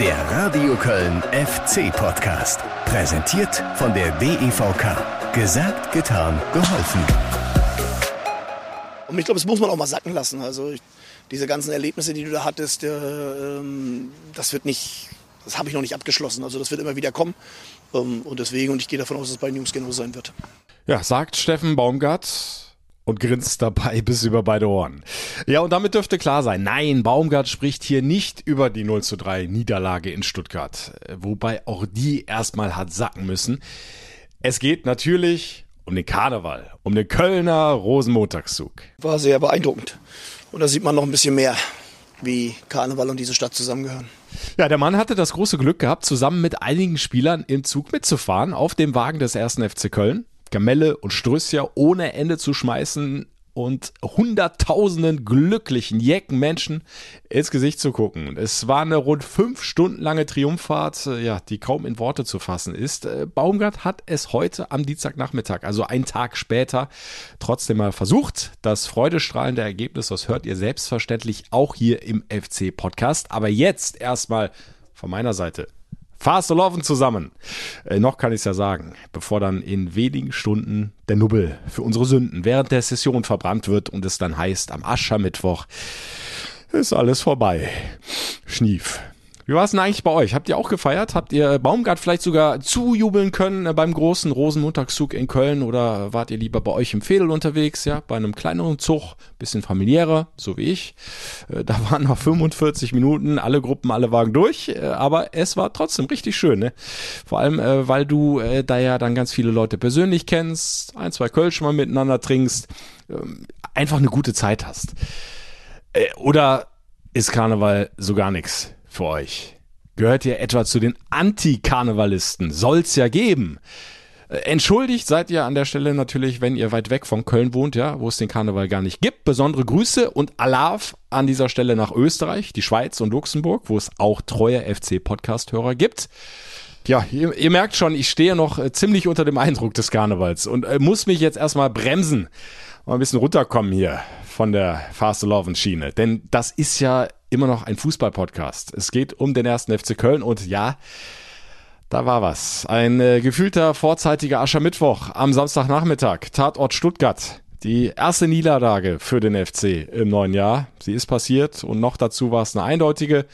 Der Radio Köln FC Podcast. Präsentiert von der DEVK. Gesagt, getan, geholfen. Und ich glaube, das muss man auch mal sacken lassen. Also ich, diese ganzen Erlebnisse, die du da hattest, äh, ähm, das wird nicht, das habe ich noch nicht abgeschlossen. Also das wird immer wieder kommen. Ähm, und deswegen, und ich gehe davon aus, dass es bei den Jungs genauso sein wird. Ja, sagt Steffen Baumgart und grinst dabei bis über beide Ohren. Ja, und damit dürfte klar sein, nein, Baumgart spricht hier nicht über die 0 zu 3 Niederlage in Stuttgart, wobei auch die erstmal hat sacken müssen. Es geht natürlich um den Karneval, um den Kölner Rosenmontagszug. War sehr beeindruckend. Und da sieht man noch ein bisschen mehr, wie Karneval und diese Stadt zusammengehören. Ja, der Mann hatte das große Glück gehabt, zusammen mit einigen Spielern im Zug mitzufahren auf dem Wagen des ersten FC Köln. Gamelle und Strössia ohne Ende zu schmeißen und hunderttausenden glücklichen, jecken Menschen ins Gesicht zu gucken. Es war eine rund fünf Stunden lange Triumphfahrt, ja, die kaum in Worte zu fassen ist. Äh, Baumgart hat es heute am Dienstagnachmittag, also einen Tag später, trotzdem mal versucht. Das freudestrahlende Ergebnis, das hört ihr selbstverständlich auch hier im FC-Podcast. Aber jetzt erstmal von meiner Seite Fast laufen zusammen. Äh, noch kann ich es ja sagen, bevor dann in wenigen Stunden der Nubbel für unsere Sünden während der Session verbrannt wird und es dann heißt, am Aschermittwoch ist alles vorbei. Schnief. Wie war es denn eigentlich bei euch? Habt ihr auch gefeiert? Habt ihr Baumgart vielleicht sogar zujubeln können äh, beim großen Rosenmontagszug in Köln oder wart ihr lieber bei euch im Fädel unterwegs, ja, bei einem kleineren Zug, bisschen familiärer, so wie ich? Äh, da waren noch 45 Minuten, alle Gruppen, alle Wagen durch, äh, aber es war trotzdem richtig schön, ne? Vor allem, weil du da ja dann ganz viele Leute persönlich kennst, ein, zwei Kölsch mal miteinander trinkst, ähm, einfach eine gute Zeit hast. Oder ist Karneval so gar nichts? Für euch? Gehört ihr etwa zu den Anti-Karnevalisten? Soll's ja geben. Äh, entschuldigt seid ihr an der Stelle natürlich, wenn ihr weit weg von Köln wohnt, ja, wo es den Karneval gar nicht gibt. Besondere Grüße und Alarv an dieser Stelle nach Österreich, die Schweiz und Luxemburg, wo es auch treue FC-Podcast-Hörer gibt. Ja, ihr, ihr, merkt schon, ich stehe noch äh, ziemlich unter dem Eindruck des Karnevals und äh, muss mich jetzt erstmal bremsen und ein bisschen runterkommen hier von der Fast Love Schiene. Denn das ist ja immer noch ein Fußball-Podcast. Es geht um den ersten FC Köln und ja, da war was. Ein äh, gefühlter vorzeitiger Aschermittwoch am Samstagnachmittag. Tatort Stuttgart. Die erste Niederlage für den FC im neuen Jahr. Sie ist passiert und noch dazu war es eine eindeutige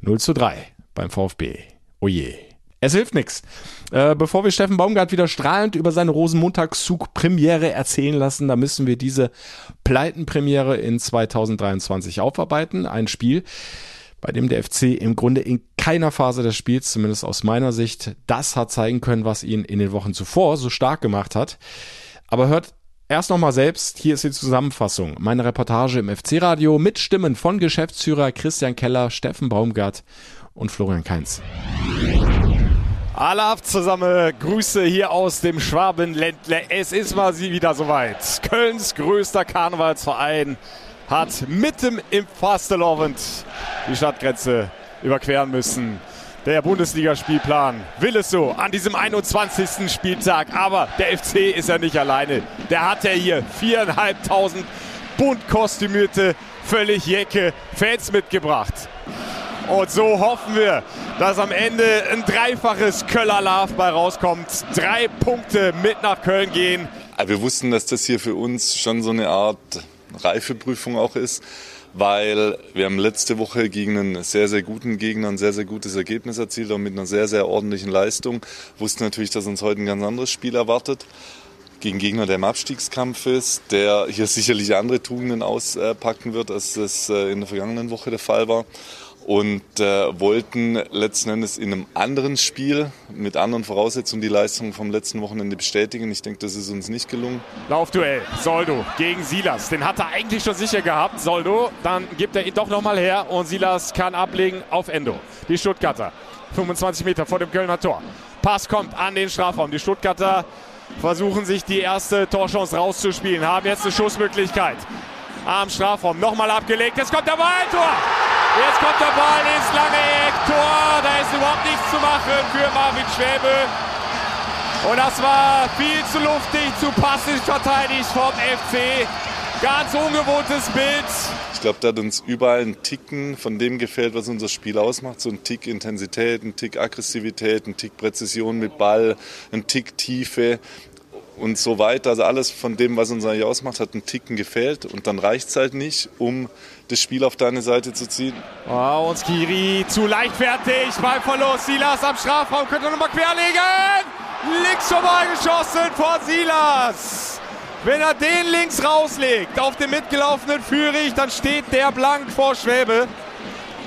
0 zu 3 beim VfB. Oje. Es hilft nichts. Äh, bevor wir Steffen Baumgart wieder strahlend über seine Rosenmontagszug-Premiere erzählen lassen, da müssen wir diese Pleitenpremiere in 2023 aufarbeiten. Ein Spiel, bei dem der FC im Grunde in keiner Phase des Spiels, zumindest aus meiner Sicht, das hat zeigen können, was ihn in den Wochen zuvor so stark gemacht hat. Aber hört Erst nochmal selbst, hier ist die Zusammenfassung. Meine Reportage im FC-Radio mit Stimmen von Geschäftsführer Christian Keller, Steffen Baumgart und Florian Kainz. Alle zusammen, Grüße hier aus dem Schwabenländle. Es ist mal sie wieder soweit. Kölns größter Karnevalsverein hat mitten im Fastelovend die Stadtgrenze überqueren müssen. Der Bundesligaspielplan will es so an diesem 21. Spieltag. Aber der FC ist ja nicht alleine. Der hat ja hier viereinhalbtausend bunt kostümierte, völlig jecke Fans mitgebracht. Und so hoffen wir, dass am Ende ein dreifaches Köller Love bei rauskommt. Drei Punkte mit nach Köln gehen. Wir wussten, dass das hier für uns schon so eine Art Reifeprüfung auch ist, weil wir haben letzte Woche gegen einen sehr, sehr guten Gegner ein sehr, sehr gutes Ergebnis erzielt, auch mit einer sehr, sehr ordentlichen Leistung. Wussten natürlich, dass uns heute ein ganz anderes Spiel erwartet gegen Gegner, der im Abstiegskampf ist, der hier sicherlich andere Tugenden auspacken wird, als es äh, in der vergangenen Woche der Fall war und äh, wollten letzten Endes in einem anderen Spiel mit anderen Voraussetzungen die Leistung vom letzten Wochenende bestätigen. Ich denke, das ist uns nicht gelungen. Laufduell, Soldo gegen Silas. Den hat er eigentlich schon sicher gehabt, Soldo. Dann gibt er ihn doch nochmal her und Silas kann ablegen auf Endo. Die Stuttgarter, 25 Meter vor dem Kölner Tor. Pass kommt an den Strafraum. Die Stuttgarter versuchen sich die erste Torchance rauszuspielen, haben jetzt eine Schussmöglichkeit am Strafraum. Nochmal abgelegt. Jetzt kommt der Ball, Tor! Jetzt kommt der Ball ins lange Eck, Tor. Da ist überhaupt nichts zu machen für Marvin Schwäbe. Und das war viel zu luftig, zu passiv verteidigt vom FC. Ganz ungewohntes Bild. Ich glaube, da hat uns überall ein Ticken von dem gefällt, was unser Spiel ausmacht. So ein Tick Intensität, ein Tick Aggressivität, ein Tick Präzision mit Ball, ein Tick Tiefe und so weiter. Also alles von dem, was uns eigentlich ausmacht, hat einen Ticken gefehlt. Und dann reicht es halt nicht, um das Spiel auf deine Seite zu ziehen. Oh, und Skiri zu leichtfertig beim Verlust. Silas am Strafraum könnte nochmal querlegen. Links vorbei geschossen von Silas. Wenn er den links rauslegt auf den mitgelaufenen Führig, dann steht der blank vor Schwäbe.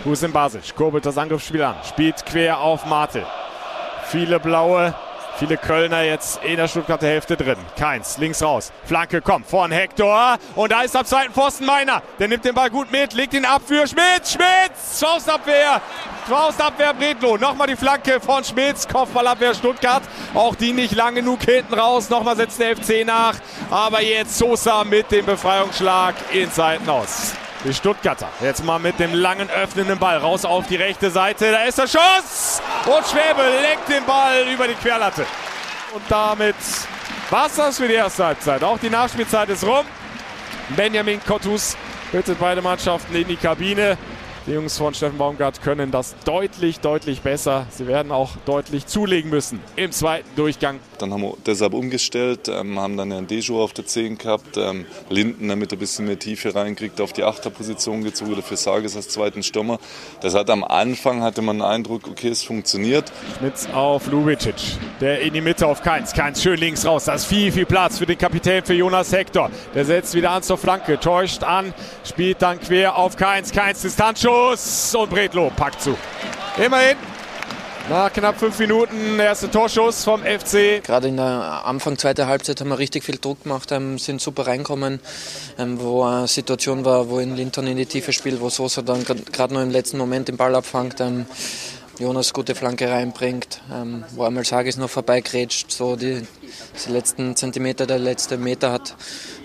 Husin Basic kurbelt das Angriffsspiel an, spielt quer auf Mate. Viele blaue, Viele Kölner jetzt in der Stuttgarter Hälfte drin. Keins, links raus. Flanke kommt von Hector. Und da ist am zweiten Pfosten Meiner. Der nimmt den Ball gut mit, legt ihn ab für Schmitz. Schmitz, Faustabwehr. Faustabwehr Bredlo. Nochmal die Flanke von Schmitz. Kopfballabwehr Stuttgart. Auch die nicht lang genug hinten raus. Nochmal setzt der FC nach. Aber jetzt Sosa mit dem Befreiungsschlag ins Seitenaus. Die Stuttgarter jetzt mal mit dem langen öffnenden Ball raus auf die rechte Seite. Da ist der Schuss und Schwäbe legt den Ball über die Querlatte. Und damit war es das für die erste Halbzeit. Auch die Nachspielzeit ist rum. Benjamin Kottus bittet beide Mannschaften in die Kabine. Die Jungs von Steffen Baumgart können das deutlich, deutlich besser. Sie werden auch deutlich zulegen müssen im zweiten Durchgang. Dann haben wir deshalb umgestellt, ähm, haben dann einen Dejo auf der 10 gehabt, ähm, Linden, damit er ein bisschen mehr Tiefe reinkriegt, auf die Achterposition gezogen oder für Sages als zweiten Stürmer. Das hat am Anfang, hatte man den Eindruck, okay, es funktioniert. Schmitz auf Lubicic, der in die Mitte auf Keins. Keins schön links raus, da ist viel, viel Platz für den Kapitän, für Jonas Hector. Der setzt wieder an zur Flanke, täuscht an, spielt dann quer auf Keins. Keins Distanzschuss. Schuss und Bredlo packt zu. Immerhin nach knapp fünf Minuten erste Torschuss vom FC. Gerade in der Anfang zweiter Halbzeit haben wir richtig viel Druck gemacht, ähm, sind super reinkommen, ähm, wo eine Situation war, wo in Linton in die Tiefe spielt, wo Sosa dann gerade noch im letzten Moment den Ball abfangt. Jonas gute Flanke reinbringt, ähm, wo einmal Sagis noch vorbeigrätscht. So die, die letzten Zentimeter, der letzte Meter hat,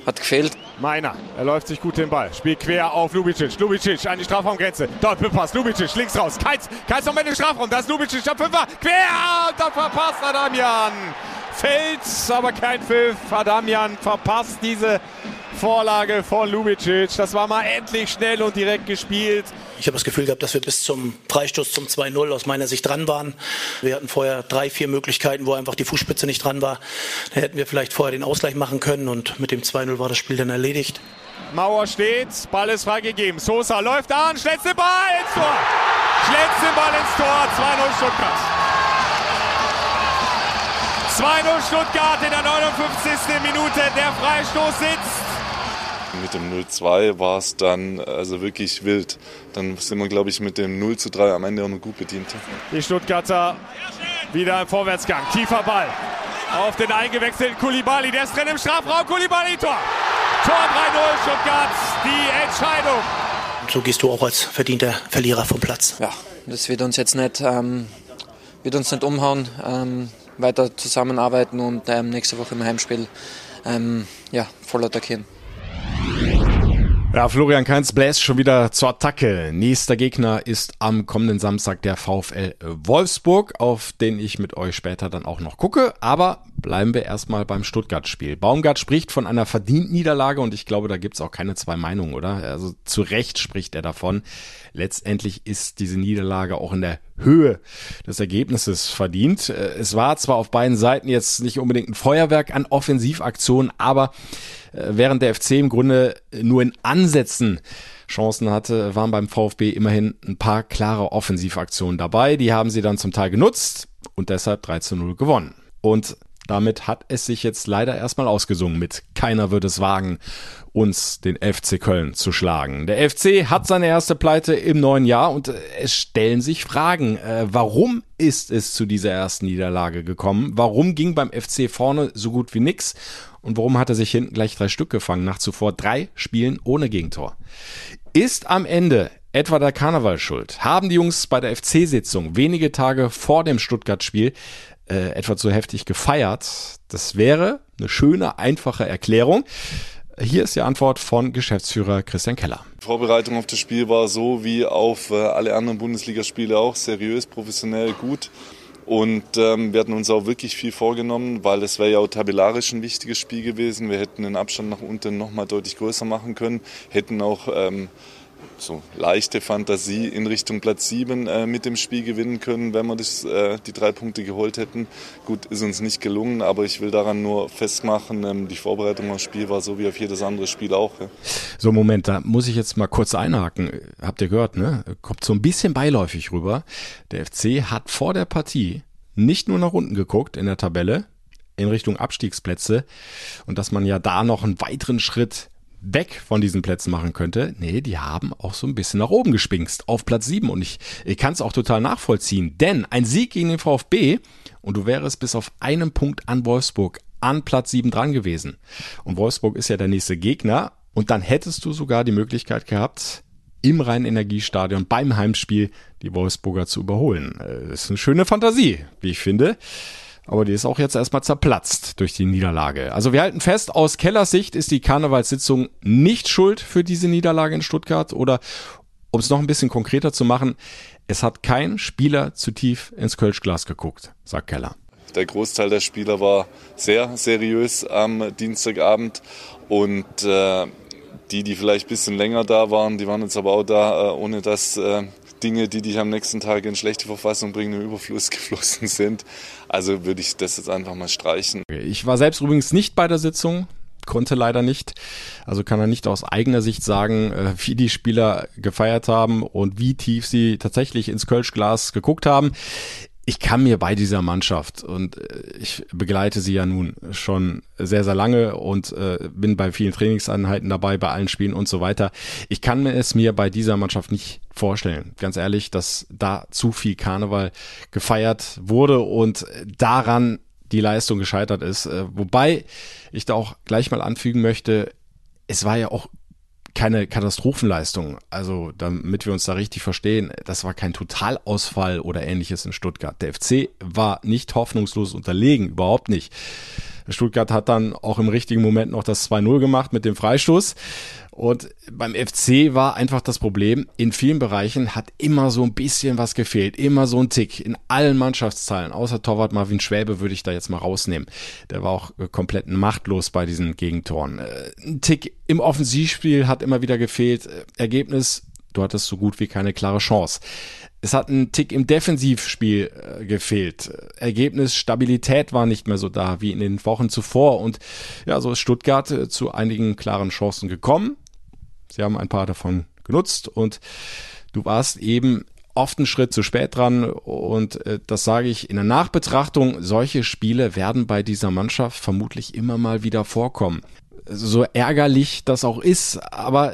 hat gefehlt. Meiner, er läuft sich gut den Ball, spielt quer auf Lubicic. Lubicic an die Strafraumgrenze. Dort Pass, Lubicic links raus. Keins, Keins noch mit dem Strafraum. Da ist Lubicic, der Fünfer. Quer und dann verpasst Adamian. Fällt, aber kein Pfiff. Adamian verpasst diese Vorlage von Lubicic. Das war mal endlich schnell und direkt gespielt. Ich habe das Gefühl gehabt, dass wir bis zum Freistoß zum 2-0 aus meiner Sicht dran waren. Wir hatten vorher drei, vier Möglichkeiten, wo einfach die Fußspitze nicht dran war. Da hätten wir vielleicht vorher den Ausgleich machen können und mit dem 2-0 war das Spiel dann erledigt. Mauer steht, Ball ist freigegeben. Sosa läuft an, schlägt den Ball ins Tor. Schlägt den Ball ins Tor, 2-0 Stuttgart. 2-0 Stuttgart in der 59. Minute. Der Freistoß sitzt. Mit dem 0-2 war es dann also wirklich wild. Dann sind wir, glaube ich, mit dem 0 3 am Ende auch noch gut bedient. Die Stuttgarter wieder im Vorwärtsgang. Tiefer Ball. Auf den eingewechselten Kulibali. Der ist drin im Strafraum. Kulibali, Tor. Tor 3-0 Stuttgart. Die Entscheidung. Und so gehst du auch als verdienter Verlierer vom Platz. Ja, das wird uns jetzt nicht, ähm, wird uns nicht umhauen. Ähm, weiter zusammenarbeiten und ähm, nächste Woche im Heimspiel ähm, ja, voll attackieren. Ja, Florian Kainz bläst schon wieder zur Attacke. Nächster Gegner ist am kommenden Samstag der VfL Wolfsburg, auf den ich mit euch später dann auch noch gucke. Aber bleiben wir erstmal beim Stuttgart-Spiel. Baumgart spricht von einer verdienten Niederlage und ich glaube, da gibt's auch keine zwei Meinungen, oder? Also zu Recht spricht er davon. Letztendlich ist diese Niederlage auch in der Höhe des Ergebnisses verdient. Es war zwar auf beiden Seiten jetzt nicht unbedingt ein Feuerwerk an Offensivaktionen, aber äh, während der FC im Grunde nur in Ansätzen Chancen hatte, waren beim VfB immerhin ein paar klare Offensivaktionen dabei. Die haben sie dann zum Teil genutzt und deshalb 3 zu 0 gewonnen. Und damit hat es sich jetzt leider erstmal ausgesungen mit Keiner wird es wagen, uns den FC Köln zu schlagen. Der FC hat seine erste Pleite im neuen Jahr und äh, es stellen sich Fragen. Äh, warum ist es zu dieser ersten Niederlage gekommen? Warum ging beim FC vorne so gut wie nix? Und warum hat er sich hinten gleich drei Stück gefangen nach zuvor drei Spielen ohne Gegentor? Ist am Ende etwa der Karneval schuld? Haben die Jungs bei der FC-Sitzung wenige Tage vor dem Stuttgart-Spiel äh, etwa zu heftig gefeiert? Das wäre eine schöne, einfache Erklärung. Hier ist die Antwort von Geschäftsführer Christian Keller. Die Vorbereitung auf das Spiel war so wie auf äh, alle anderen Bundesligaspiele auch seriös, professionell, gut. Und ähm, wir hatten uns auch wirklich viel vorgenommen, weil es wäre ja auch tabellarisch ein wichtiges Spiel gewesen. Wir hätten den Abstand nach unten nochmal deutlich größer machen können, hätten auch ähm, so leichte Fantasie in Richtung Platz 7 äh, mit dem Spiel gewinnen können, wenn wir das, äh, die drei Punkte geholt hätten. Gut, ist uns nicht gelungen, aber ich will daran nur festmachen, ähm, die Vorbereitung aufs Spiel war so wie auf jedes andere Spiel auch. Ja. So, Moment, da muss ich jetzt mal kurz einhaken. Habt ihr gehört, ne? Kommt so ein bisschen beiläufig rüber. Der FC hat vor der Partie nicht nur nach unten geguckt in der Tabelle, in Richtung Abstiegsplätze und dass man ja da noch einen weiteren Schritt weg von diesen Plätzen machen könnte. Nee, die haben auch so ein bisschen nach oben gespinkst auf Platz 7 und ich, ich kann es auch total nachvollziehen, denn ein Sieg gegen den VfB und du wärst bis auf einen Punkt an Wolfsburg an Platz 7 dran gewesen. Und Wolfsburg ist ja der nächste Gegner und dann hättest du sogar die Möglichkeit gehabt, im Rhein-Energiestadion beim Heimspiel die Wolfsburger zu überholen. Das äh, ist eine schöne Fantasie, wie ich finde aber die ist auch jetzt erstmal zerplatzt durch die Niederlage. Also wir halten fest, aus Kellers Sicht ist die Karnevalssitzung nicht schuld für diese Niederlage in Stuttgart oder um es noch ein bisschen konkreter zu machen, es hat kein Spieler zu tief ins Kölschglas geguckt, sagt Keller. Der Großteil der Spieler war sehr seriös am Dienstagabend und äh, die, die vielleicht ein bisschen länger da waren, die waren jetzt aber auch da, äh, ohne dass äh, Dinge, die dich am nächsten Tag in schlechte Verfassung bringen, im Überfluss geflossen sind. Also würde ich das jetzt einfach mal streichen. Ich war selbst übrigens nicht bei der Sitzung konnte leider nicht. Also kann er nicht aus eigener Sicht sagen, äh, wie die Spieler gefeiert haben und wie tief sie tatsächlich ins Kölschglas geguckt haben ich kann mir bei dieser Mannschaft und äh, ich begleite sie ja nun schon sehr, sehr lange und äh, bin bei vielen Trainingseinheiten dabei, bei allen Spielen und so weiter. Ich kann es mir bei dieser Mannschaft nicht vorstellen, ganz ehrlich, dass da zu viel Karneval gefeiert wurde und daran die Leistung gescheitert ist. Äh, wobei ich da auch gleich mal anfügen möchte, es war ja auch keine Katastrophenleistung. Also, damit wir uns da richtig verstehen, das war kein Totalausfall oder ähnliches in Stuttgart. Der FC war nicht hoffnungslos unterlegen, überhaupt nicht. Stuttgart hat dann auch im richtigen Moment noch das 2-0 gemacht mit dem Freistoß. Und beim FC war einfach das Problem, in vielen Bereichen hat immer so ein bisschen was gefehlt, immer so ein Tick in allen Mannschaftsteilen, außer Torwart Marvin Schwäbe würde ich da jetzt mal rausnehmen. Der war auch äh, komplett machtlos bei diesen Gegentoren. Äh, ein Tick im Offensivspiel hat immer wieder gefehlt. Äh, Ergebnis, du hattest so gut wie keine klare Chance. Es hat ein Tick im Defensivspiel gefehlt. Ergebnis Stabilität war nicht mehr so da wie in den Wochen zuvor. Und ja, so ist Stuttgart zu einigen klaren Chancen gekommen. Sie haben ein paar davon genutzt und du warst eben oft einen Schritt zu spät dran und äh, das sage ich in der Nachbetrachtung, solche Spiele werden bei dieser Mannschaft vermutlich immer mal wieder vorkommen. So ärgerlich das auch ist, aber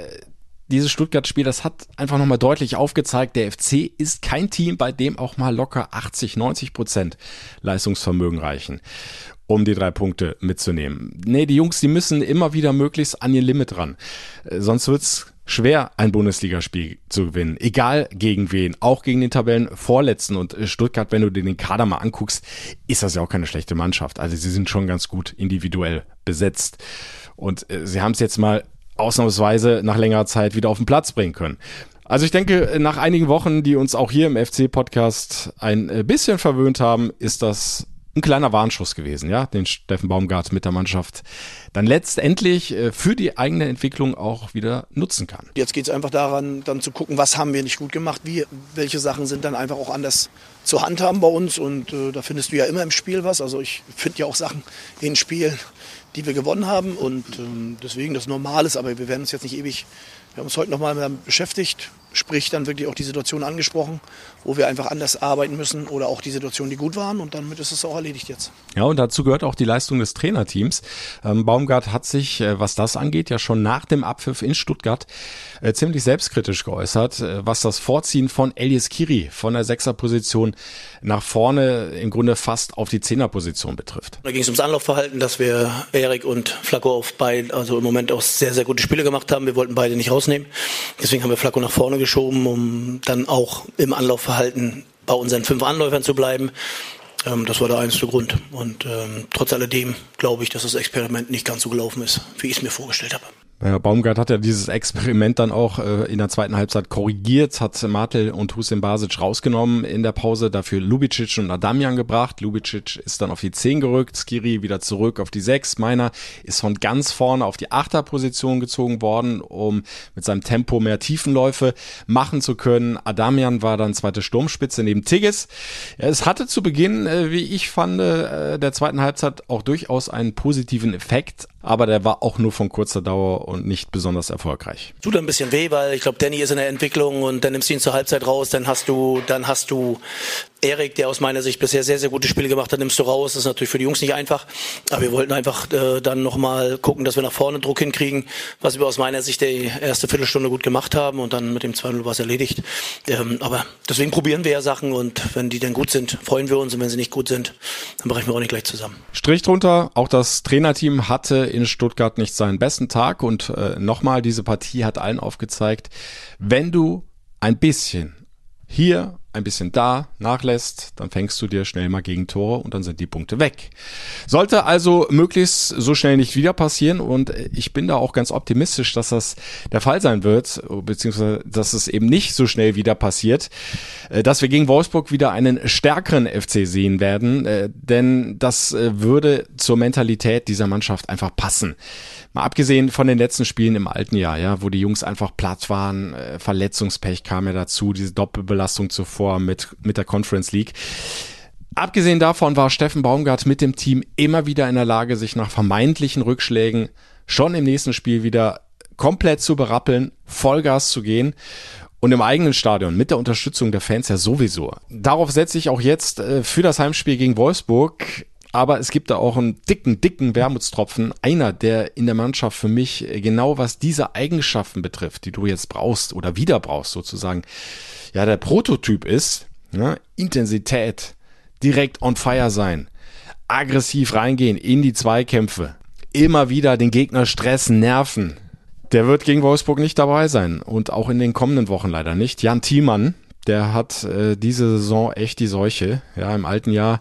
dieses Stuttgart-Spiel, das hat einfach nochmal deutlich aufgezeigt, der FC ist kein Team, bei dem auch mal locker 80, 90 Prozent Leistungsvermögen reichen um die drei Punkte mitzunehmen. Nee, die Jungs, die müssen immer wieder möglichst an ihr Limit ran. Äh, sonst wird's schwer, ein Bundesligaspiel zu gewinnen. Egal gegen wen. Auch gegen den Tabellenvorletzten. Und äh, Stuttgart, wenn du dir den Kader mal anguckst, ist das ja auch keine schlechte Mannschaft. Also sie sind schon ganz gut individuell besetzt. Und äh, sie haben es jetzt mal ausnahmsweise nach längerer Zeit wieder auf den Platz bringen können. Also ich denke, nach einigen Wochen, die uns auch hier im FC-Podcast ein bisschen verwöhnt haben, ist das ein kleiner Warnschuss gewesen, ja, den Steffen Baumgart mit der Mannschaft dann letztendlich äh, für die eigene Entwicklung auch wieder nutzen kann. Jetzt geht es einfach daran, dann zu gucken, was haben wir nicht gut gemacht, wie, welche Sachen sind dann einfach auch anders zu handhaben bei uns und äh, da findest du ja immer im Spiel was. Also ich finde ja auch Sachen in Spielen, die wir gewonnen haben und ähm, deswegen das Normal ist, aber wir werden uns jetzt nicht ewig, wir haben uns heute nochmal beschäftigt, sprich dann wirklich auch die Situation angesprochen, wo wir einfach anders arbeiten müssen oder auch die Situationen, die gut waren und damit ist es auch erledigt jetzt. Ja, und dazu gehört auch die Leistung des Trainerteams. Ähm, Baumgart hat sich, äh, was das angeht, ja schon nach dem Abpfiff in Stuttgart äh, ziemlich selbstkritisch geäußert, äh, was das Vorziehen von Elias Kiri von der Sechserposition nach vorne im Grunde fast auf die Zehnerposition betrifft. Da ging es ums Anlaufverhalten, dass wir Erik und Flacco auf beide, also im Moment auch sehr, sehr gute Spiele gemacht haben. Wir wollten beide nicht rausnehmen. Deswegen haben wir Flacco nach vorne geschoben, um dann auch im Anlaufverhalten bei unseren fünf Anläufern zu bleiben. Ähm, das war der einzige Grund. Und ähm, trotz alledem glaube ich, dass das Experiment nicht ganz so gelaufen ist, wie ich es mir vorgestellt habe. Ja, Baumgart hat ja dieses Experiment dann auch äh, in der zweiten Halbzeit korrigiert, hat Martel und Hussein Basic rausgenommen in der Pause, dafür Lubicic und Adamian gebracht. Lubicic ist dann auf die 10 gerückt, Skiri wieder zurück auf die 6. Meiner ist von ganz vorne auf die Achterposition gezogen worden, um mit seinem Tempo mehr Tiefenläufe machen zu können. Adamian war dann zweite Sturmspitze neben Tigges. Es hatte zu Beginn, äh, wie ich fand, äh, der zweiten Halbzeit auch durchaus einen positiven Effekt, aber der war auch nur von kurzer Dauer und nicht besonders erfolgreich. Tut ein bisschen weh, weil ich glaube, Danny ist in der Entwicklung und dann nimmst du ihn zur Halbzeit raus, dann hast du, dann hast du Erik, der aus meiner Sicht bisher sehr, sehr gute Spiele gemacht hat, nimmst du raus. Das ist natürlich für die Jungs nicht einfach. Aber wir wollten einfach äh, dann nochmal gucken, dass wir nach vorne Druck hinkriegen, was wir aus meiner Sicht die erste Viertelstunde gut gemacht haben und dann mit dem 2-0 war es erledigt. Ähm, aber deswegen probieren wir ja Sachen und wenn die dann gut sind, freuen wir uns und wenn sie nicht gut sind, dann brechen wir auch nicht gleich zusammen. Strich drunter, auch das Trainerteam hatte in Stuttgart nicht seinen besten Tag und äh, nochmal, diese Partie hat allen aufgezeigt, wenn du ein bisschen hier ein bisschen da nachlässt, dann fängst du dir schnell mal Gegentore und dann sind die Punkte weg. Sollte also möglichst so schnell nicht wieder passieren und ich bin da auch ganz optimistisch, dass das der Fall sein wird, beziehungsweise dass es eben nicht so schnell wieder passiert, äh, dass wir gegen Wolfsburg wieder einen stärkeren FC sehen werden, äh, denn das äh, würde zur Mentalität dieser Mannschaft einfach passen. Mal abgesehen von den letzten Spielen im alten Jahr, ja, wo die Jungs einfach platt waren, Verletzungspech kam ja dazu, diese Doppelbelastung zuvor vor mit, mit der Conference League. Abgesehen davon war Steffen Baumgart mit dem Team immer wieder in der Lage, sich nach vermeintlichen Rückschlägen schon im nächsten Spiel wieder komplett zu berappeln, Vollgas zu gehen und im eigenen Stadion mit der Unterstützung der Fans ja sowieso. Darauf setze ich auch jetzt äh, für das Heimspiel gegen Wolfsburg. Aber es gibt da auch einen dicken, dicken Wermutstropfen. Einer, der in der Mannschaft für mich genau was diese Eigenschaften betrifft, die du jetzt brauchst oder wieder brauchst sozusagen, ja der Prototyp ist, ne? Intensität, direkt on fire sein, aggressiv reingehen in die Zweikämpfe, immer wieder den Gegner stressen, nerven. Der wird gegen Wolfsburg nicht dabei sein und auch in den kommenden Wochen leider nicht. Jan Thiemann, der hat äh, diese Saison echt die Seuche. Ja, im alten Jahr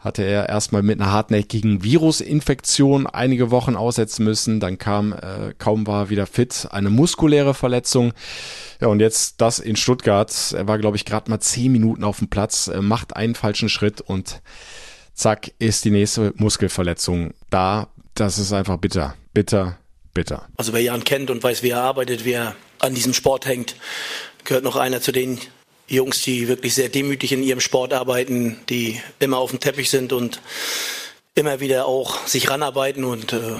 hatte er erstmal mit einer hartnäckigen Virusinfektion einige Wochen aussetzen müssen. Dann kam, äh, kaum war wieder fit, eine muskuläre Verletzung. Ja, und jetzt das in Stuttgart. Er war, glaube ich, gerade mal zehn Minuten auf dem Platz, äh, macht einen falschen Schritt und zack, ist die nächste Muskelverletzung da. Das ist einfach bitter, bitter, bitter. Also wer Jan kennt und weiß, wie er arbeitet, wie er an diesem Sport hängt, gehört noch einer zu den Jungs, die wirklich sehr demütig in ihrem Sport arbeiten, die immer auf dem Teppich sind und immer wieder auch sich ranarbeiten. Und äh,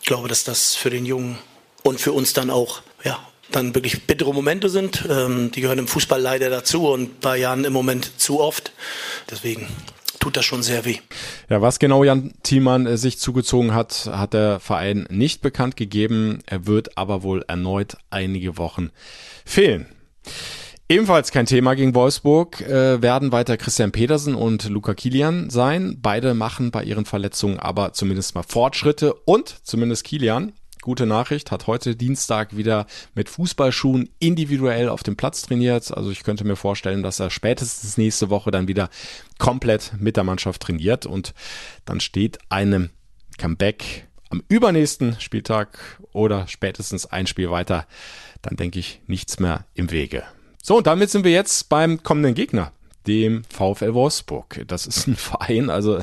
ich glaube, dass das für den Jungen und für uns dann auch ja, dann wirklich bittere Momente sind. Ähm, die gehören im Fußball leider dazu und bei Jan im Moment zu oft. Deswegen tut das schon sehr weh. Ja, was genau Jan Thiemann äh, sich zugezogen hat, hat der Verein nicht bekannt gegeben. Er wird aber wohl erneut einige Wochen fehlen. Ebenfalls kein Thema gegen Wolfsburg äh, werden weiter Christian Petersen und Luca Kilian sein. Beide machen bei ihren Verletzungen aber zumindest mal Fortschritte und zumindest Kilian, gute Nachricht, hat heute Dienstag wieder mit Fußballschuhen individuell auf dem Platz trainiert. Also ich könnte mir vorstellen, dass er spätestens nächste Woche dann wieder komplett mit der Mannschaft trainiert und dann steht einem Comeback am übernächsten Spieltag oder spätestens ein Spiel weiter, dann denke ich nichts mehr im Wege. So, und damit sind wir jetzt beim kommenden Gegner, dem VfL Wolfsburg. Das ist ein Verein, also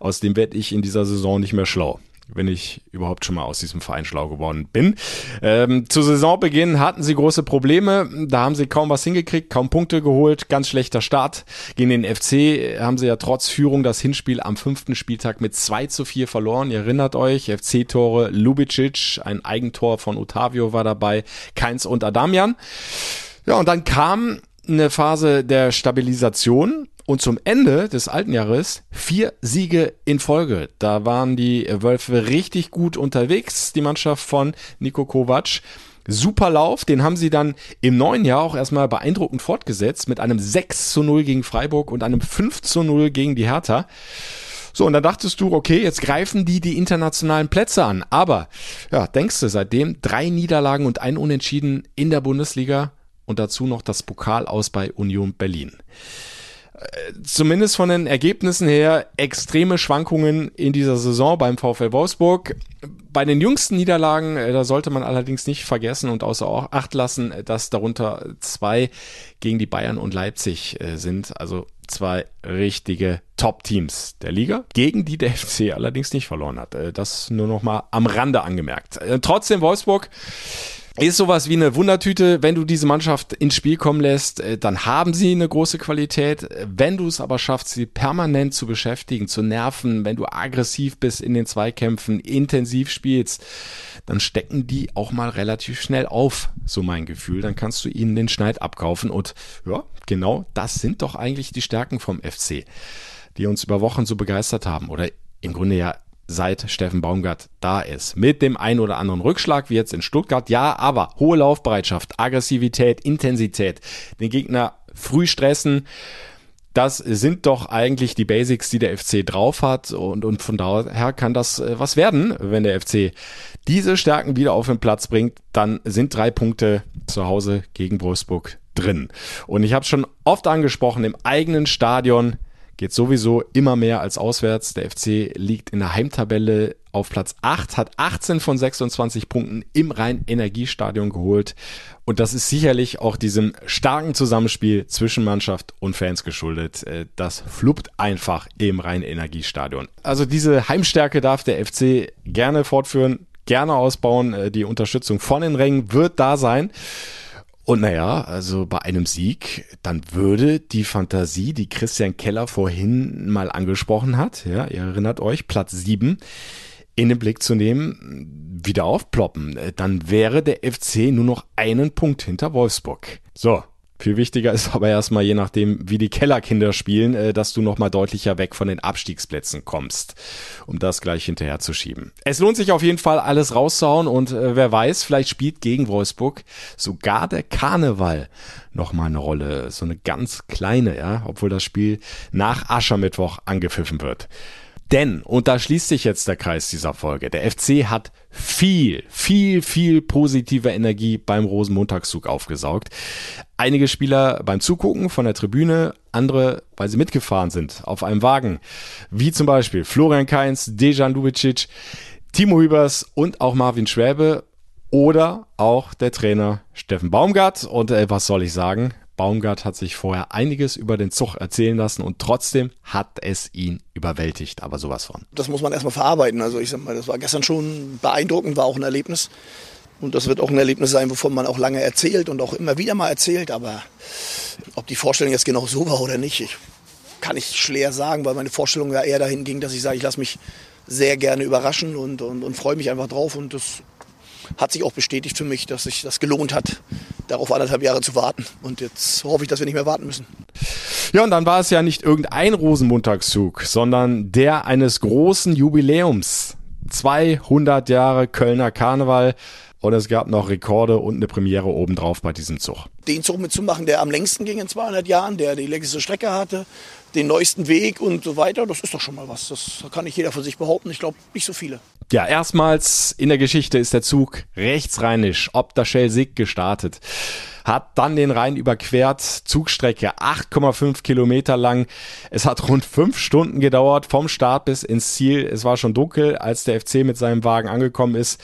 aus dem werde ich in dieser Saison nicht mehr schlau wenn ich überhaupt schon mal aus diesem Verein schlau geworden bin. Ähm, zu Saisonbeginn hatten sie große Probleme. Da haben sie kaum was hingekriegt, kaum Punkte geholt. Ganz schlechter Start. Gegen den FC haben sie ja trotz Führung das Hinspiel am fünften Spieltag mit 2 zu 4 verloren. Ihr erinnert euch, FC-Tore Lubicic, ein Eigentor von Otavio war dabei, Keins und Adamian. Ja, und dann kam eine Phase der Stabilisation und zum Ende des alten Jahres vier Siege in Folge. Da waren die Wölfe richtig gut unterwegs, die Mannschaft von Niko Kovac. Super Lauf, den haben sie dann im neuen Jahr auch erstmal beeindruckend fortgesetzt mit einem 6 zu 0 gegen Freiburg und einem 5 zu 0 gegen die Hertha. So, und dann dachtest du, okay, jetzt greifen die die internationalen Plätze an. Aber, ja, denkst du, seitdem drei Niederlagen und ein Unentschieden in der Bundesliga und dazu noch das Pokal aus bei Union Berlin. Äh, zumindest von den Ergebnissen her extreme Schwankungen in dieser Saison beim VfL Wolfsburg. Bei den jüngsten Niederlagen, äh, da sollte man allerdings nicht vergessen und außer Acht lassen, äh, dass darunter zwei gegen die Bayern und Leipzig sind. Also zwei richtige Top-Teams der Liga, gegen die der FC allerdings nicht verloren hat. Das nur noch mal am Rande angemerkt. Trotzdem Wolfsburg ist sowas wie eine Wundertüte. Wenn du diese Mannschaft ins Spiel kommen lässt, äh, dann haben sie eine große Qualität. Wenn du es aber schaffst, sie permanent zu beschäftigen, zu nerven, wenn du aggressiv bist in den Zweikämpfen, intensiv spielst, dann stecken die auch mal relativ schnell auf, so mein Gefühl. Dann kannst du ihnen den Schneid abkaufen und ja, genau das sind doch eigentlich die Stärken vom FC, die uns über Wochen so begeistert haben oder im Grunde ja seit Steffen Baumgart da ist. Mit dem ein oder anderen Rückschlag, wie jetzt in Stuttgart, ja, aber hohe Laufbereitschaft, Aggressivität, Intensität, den Gegner früh stressen. Das sind doch eigentlich die Basics, die der FC drauf hat und, und von daher kann das äh, was werden, wenn der FC diese Stärken wieder auf den Platz bringt, dann sind drei Punkte zu Hause gegen Wolfsburg drin. Und ich habe schon oft angesprochen, im eigenen Stadion geht sowieso immer mehr als auswärts. Der FC liegt in der Heimtabelle auf Platz 8, hat 18 von 26 Punkten im Rhein-Energiestadion geholt. Und das ist sicherlich auch diesem starken Zusammenspiel zwischen Mannschaft und Fans geschuldet. Äh, das fluppt einfach im Rhein-Energiestadion. Also diese Heimstärke darf der FC gerne fortführen, gerne ausbauen. Äh, die Unterstützung von den Rängen wird da sein. Und naja, also bei einem Sieg, dann würde die Fantasie, die Christian Keller vorhin mal angesprochen hat, ja, ihr erinnert euch, Platz 7, in den Blick zu nehmen, wieder aufploppen. Dann wäre der FC nur noch einen Punkt hinter Wolfsburg. So, viel wichtiger ist aber erstmal, je nachdem, wie die Kellerkinder spielen, äh, dass du nochmal deutlicher weg von den Abstiegsplätzen kommst, um das gleich hinterher zu schieben. Es lohnt sich auf jeden Fall, alles rauszuhauen und äh, wer weiß, vielleicht spielt gegen Wolfsburg sogar der Karneval nochmal eine Rolle. So eine ganz kleine, ja, obwohl das Spiel nach Aschermittwoch angepfiffen wird. Denn, und da schließt sich jetzt der Kreis dieser Folge, der FC hat viel, viel, viel positive Energie beim Rosenmontagszug aufgesaugt. Einige Spieler beim Zugucken von der Tribüne, andere, weil sie mitgefahren sind auf einem Wagen, wie zum Beispiel Florian Kainz, Dejan Lubicic, Timo Hübers und auch Marvin Schwäbe oder auch der Trainer Steffen Baumgart. Und äh, was soll ich sagen? Baumgart hat sich vorher einiges über den Zug erzählen lassen und trotzdem hat es ihn überwältigt, aber sowas von. Das muss man erstmal verarbeiten. Also ich sag mal, das war gestern schon beeindruckend, war auch ein Erlebnis. Und das wird auch ein Erlebnis sein, wovon man auch lange erzählt und auch immer wieder mal erzählt. Aber ob die Vorstellung jetzt genau so war oder nicht, ich, kann ich schwer sagen, weil meine Vorstellung ja eher dahin ging, dass ich sage, ich lasse mich sehr gerne überraschen und, und, und freue mich einfach drauf. Und das hat sich auch bestätigt für mich, dass sich das gelohnt hat, darauf anderthalb Jahre zu warten. Und jetzt hoffe ich, dass wir nicht mehr warten müssen. Ja, und dann war es ja nicht irgendein Rosenmontagszug, sondern der eines großen Jubiläums. 200 Jahre Kölner Karneval. Und es gab noch Rekorde und eine Premiere obendrauf bei diesem Zug. Den Zug mitzumachen, der am längsten ging in 200 Jahren, der die längste Strecke hatte, den neuesten Weg und so weiter, das ist doch schon mal was. Das kann nicht jeder von sich behaupten. Ich glaube, nicht so viele. Ja, erstmals in der Geschichte ist der Zug rechtsrheinisch ob der Schelsig gestartet hat dann den Rhein überquert, Zugstrecke 8,5 Kilometer lang. Es hat rund fünf Stunden gedauert vom Start bis ins Ziel. Es war schon dunkel, als der FC mit seinem Wagen angekommen ist.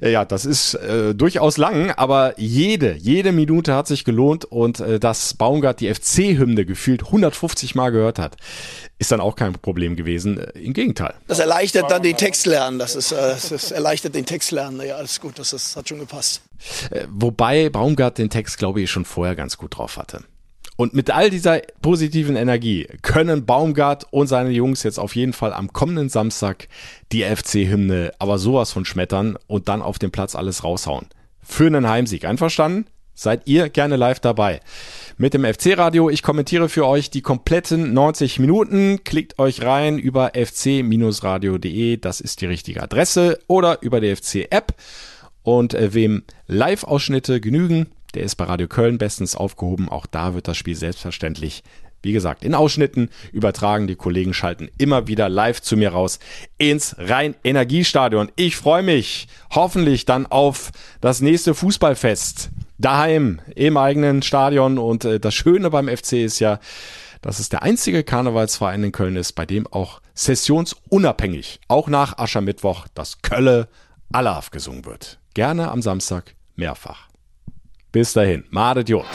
Äh, ja, das ist äh, durchaus lang, aber jede, jede Minute hat sich gelohnt und äh, dass Baumgart die FC-Hymne gefühlt 150 Mal gehört hat, ist dann auch kein Problem gewesen. Äh, Im Gegenteil. Das erleichtert dann den Text lernen. Das, ist, äh, das erleichtert den Text lernen. Ja, alles gut. Das, ist, hat schon gepasst. Äh, wobei Baumgart den Text, glaube ich, schon vorher ganz gut drauf hatte. Und mit all dieser positiven Energie können Baumgart und seine Jungs jetzt auf jeden Fall am kommenden Samstag die FC-Hymne aber sowas von schmettern und dann auf dem Platz alles raushauen. Für einen Heimsieg. Einverstanden? Seid ihr gerne live dabei. Mit dem FC-Radio. Ich kommentiere für euch die kompletten 90 Minuten. Klickt euch rein über fc-radio.de. Das ist die richtige Adresse. Oder über die FC-App. Und äh, wem Live-Ausschnitte genügen, der ist bei Radio Köln bestens aufgehoben. Auch da wird das Spiel selbstverständlich, wie gesagt, in Ausschnitten übertragen. Die Kollegen schalten immer wieder live zu mir raus ins Rhein-Energiestadion. Ich freue mich hoffentlich dann auf das nächste Fußballfest daheim im eigenen Stadion. Und äh, das Schöne beim FC ist ja, dass es der einzige Karnevalsverein in Köln ist, bei dem auch sessionsunabhängig, auch nach Aschermittwoch, das Kölle Alaf gesungen wird. Gerne am Samstag mehrfach. Bis dahin, madet Jod.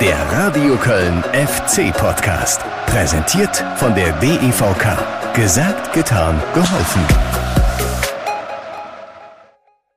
Der Radio Köln FC Podcast. Präsentiert von der DEVK. Gesagt, getan, geholfen.